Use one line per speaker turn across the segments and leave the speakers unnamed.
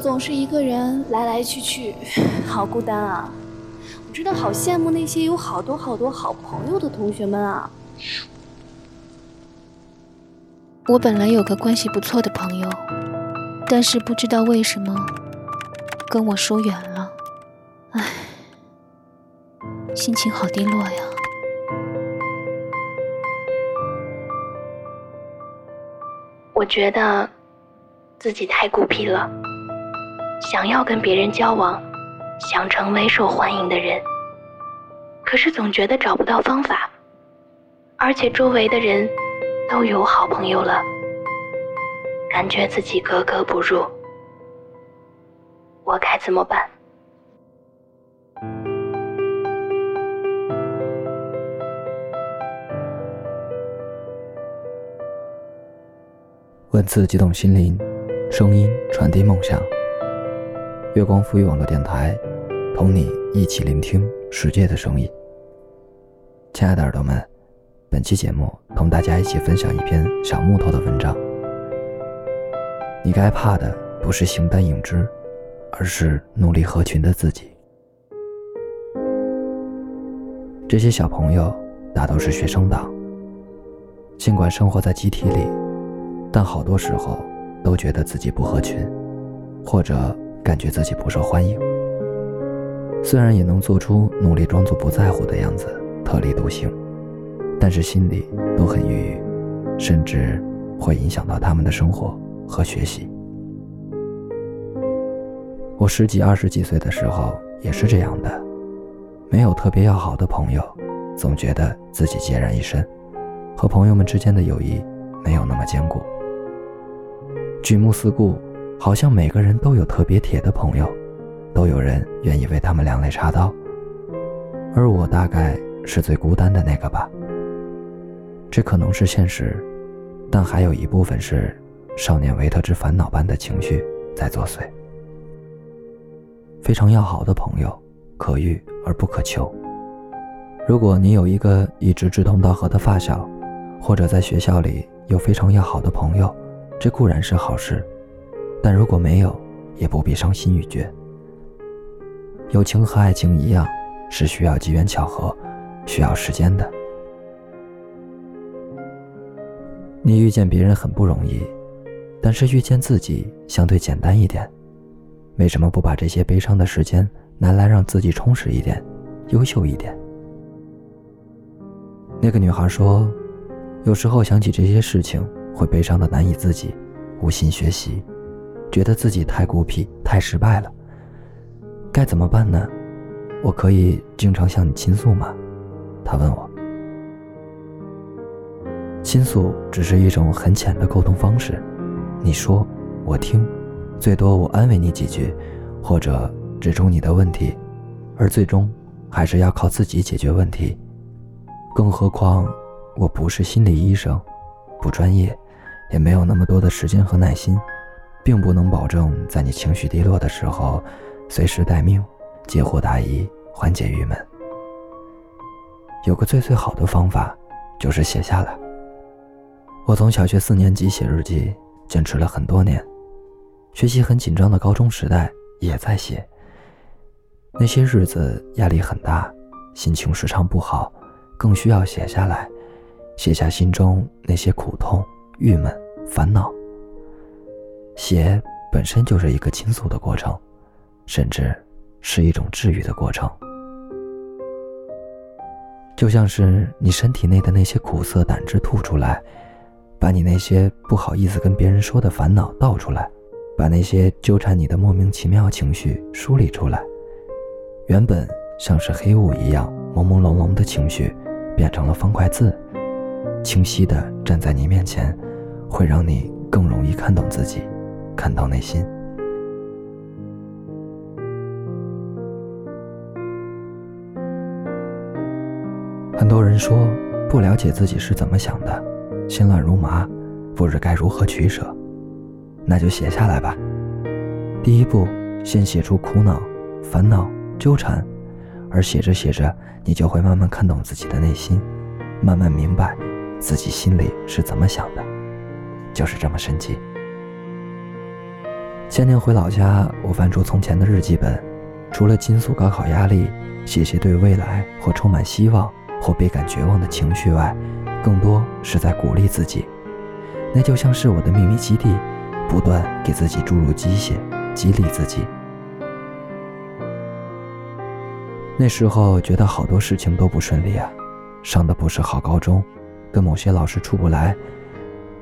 总是一个人来来去去，好孤单啊！我真的好羡慕那些有好多好多好朋友的同学们啊！
我本来有个关系不错的朋友，但是不知道为什么跟我疏远了，唉，心情好低落呀。
我觉得自己太孤僻了，想要跟别人交往，想成为受欢迎的人，可是总觉得找不到方法，而且周围的人都有好朋友了，感觉自己格格不入，我该怎么办？
文字激动心灵，声音传递梦想。月光赋予网络电台，同你一起聆听世界的声音。亲爱的耳朵们，本期节目同大家一起分享一篇小木头的文章。你该怕的不是形单影只，而是努力合群的自己。这些小朋友大都是学生党，尽管生活在集体里。但好多时候都觉得自己不合群，或者感觉自己不受欢迎。虽然也能做出努力装作不在乎的样子，特立独行，但是心里都很抑郁，甚至会影响到他们的生活和学习。我十几、二十几岁的时候也是这样的，没有特别要好的朋友，总觉得自己孑然一身，和朋友们之间的友谊没有那么坚固。举目四顾，好像每个人都有特别铁的朋友，都有人愿意为他们两肋插刀，而我大概是最孤单的那个吧。这可能是现实，但还有一部分是少年维特之烦恼般的情绪在作祟。非常要好的朋友，可遇而不可求。如果你有一个一直志同道合的发小，或者在学校里有非常要好的朋友。这固然是好事，但如果没有，也不必伤心欲绝。友情和爱情一样，是需要机缘巧合，需要时间的。你遇见别人很不容易，但是遇见自己相对简单一点。为什么不把这些悲伤的时间拿来让自己充实一点，优秀一点？那个女孩说：“有时候想起这些事情。”会悲伤的难以自己，无心学习，觉得自己太孤僻，太失败了。该怎么办呢？我可以经常向你倾诉吗？他问我。倾诉只是一种很浅的沟通方式，你说，我听，最多我安慰你几句，或者指出你的问题，而最终还是要靠自己解决问题。更何况，我不是心理医生，不专业。也没有那么多的时间和耐心，并不能保证在你情绪低落的时候，随时待命，解惑答疑，缓解郁闷。有个最最好的方法，就是写下来。我从小学四年级写日记，坚持了很多年，学习很紧张的高中时代也在写。那些日子压力很大，心情时常不好，更需要写下来，写下心中那些苦痛。郁闷、烦恼，写本身就是一个倾诉的过程，甚至是一种治愈的过程。就像是你身体内的那些苦涩胆汁吐出来，把你那些不好意思跟别人说的烦恼倒出来，把那些纠缠你的莫名其妙情绪梳理出来。原本像是黑雾一样朦朦胧胧的情绪，变成了方块字，清晰的站在你面前。会让你更容易看懂自己，看到内心。很多人说不了解自己是怎么想的，心乱如麻，不知该如何取舍。那就写下来吧。第一步，先写出苦恼、烦恼、纠缠，而写着写着，你就会慢慢看懂自己的内心，慢慢明白自己心里是怎么想的。就是这么神奇。前年回老家，我翻出从前的日记本，除了倾诉高考压力、写些对未来或充满希望或倍感绝望的情绪外，更多是在鼓励自己。那就像是我的秘密基地，不断给自己注入鸡血，激励自己。那时候觉得好多事情都不顺利啊，上的不是好高中，跟某些老师处不来，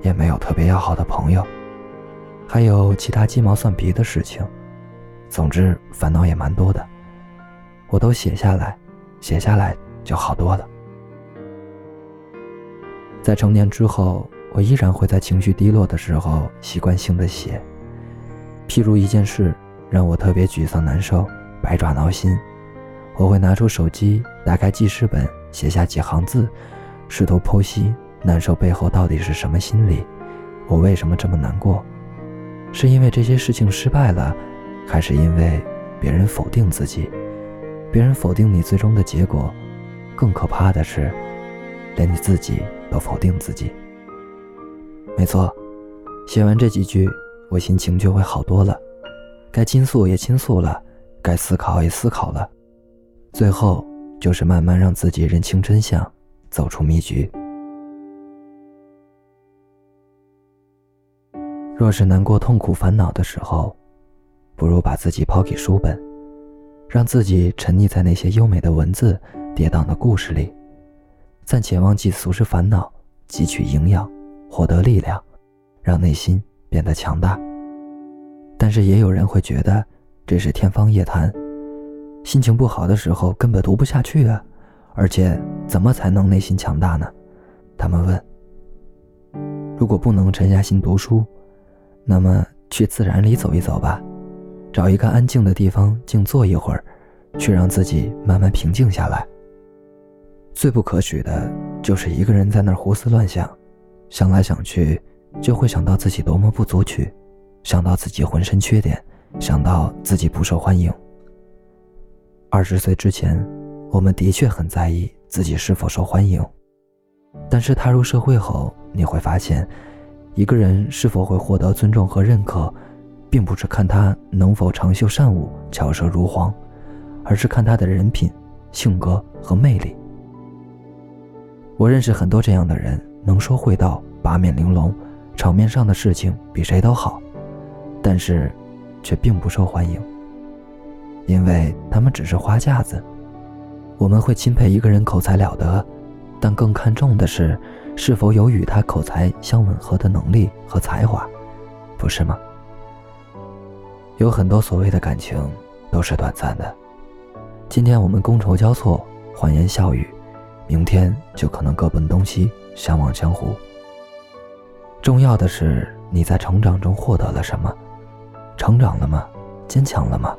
也没有特别要好的朋友。还有其他鸡毛蒜皮的事情，总之烦恼也蛮多的。我都写下来，写下来就好多了。在成年之后，我依然会在情绪低落的时候习惯性的写。譬如一件事让我特别沮丧难受，百爪挠心，我会拿出手机，打开记事本，写下几行字，试图剖析难受背后到底是什么心理，我为什么这么难过。是因为这些事情失败了，还是因为别人否定自己？别人否定你最终的结果，更可怕的是，连你自己都否定自己。没错，写完这几句，我心情就会好多了，该倾诉也倾诉了，该思考也思考了，最后就是慢慢让自己认清真相，走出迷局。若是难过、痛苦、烦恼的时候，不如把自己抛给书本，让自己沉溺在那些优美的文字、跌宕的故事里，暂且忘记俗世烦恼，汲取营养，获得力量，让内心变得强大。但是也有人会觉得这是天方夜谭，心情不好的时候根本读不下去啊！而且怎么才能内心强大呢？他们问。如果不能沉下心读书，那么，去自然里走一走吧，找一个安静的地方静坐一会儿，去让自己慢慢平静下来。最不可取的就是一个人在那儿胡思乱想，想来想去，就会想到自己多么不足取，想到自己浑身缺点，想到自己不受欢迎。二十岁之前，我们的确很在意自己是否受欢迎，但是踏入社会后，你会发现。一个人是否会获得尊重和认可，并不是看他能否长袖善舞、巧舌如簧，而是看他的人品、性格和魅力。我认识很多这样的人，能说会道、八面玲珑，场面上的事情比谁都好，但是却并不受欢迎，因为他们只是花架子。我们会钦佩一个人口才了得，但更看重的是。是否有与他口才相吻合的能力和才华，不是吗？有很多所谓的感情都是短暂的，今天我们觥筹交错、欢言笑语，明天就可能各奔东西、相忘江湖。重要的是你在成长中获得了什么，成长了吗？坚强了吗？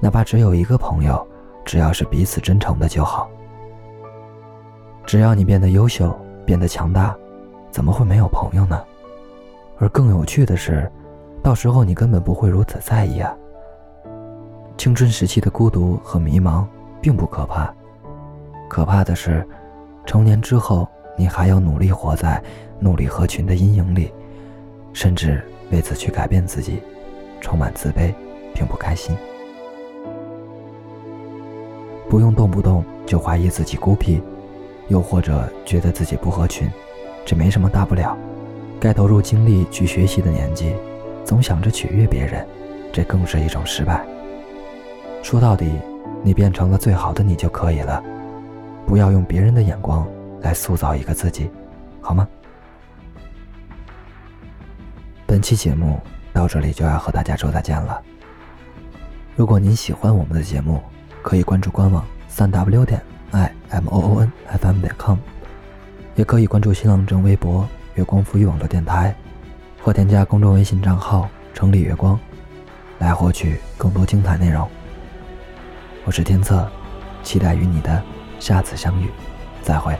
哪怕只有一个朋友，只要是彼此真诚的就好。只要你变得优秀。变得强大，怎么会没有朋友呢？而更有趣的是，到时候你根本不会如此在意啊。青春时期的孤独和迷茫并不可怕，可怕的是，成年之后你还要努力活在努力合群的阴影里，甚至为此去改变自己，充满自卑并不开心。不用动不动就怀疑自己孤僻。又或者觉得自己不合群，这没什么大不了。该投入精力去学习的年纪，总想着取悦别人，这更是一种失败。说到底，你变成了最好的你就可以了，不要用别人的眼光来塑造一个自己，好吗？本期节目到这里就要和大家说再见了。如果您喜欢我们的节目，可以关注官网三 w 点。I m o o n f m 点 com，也可以关注新浪正微博“月光赋予网络电台”，或添加公众微信账号“城里月光”，来获取更多精彩内容。我是天策，期待与你的下次相遇，再会。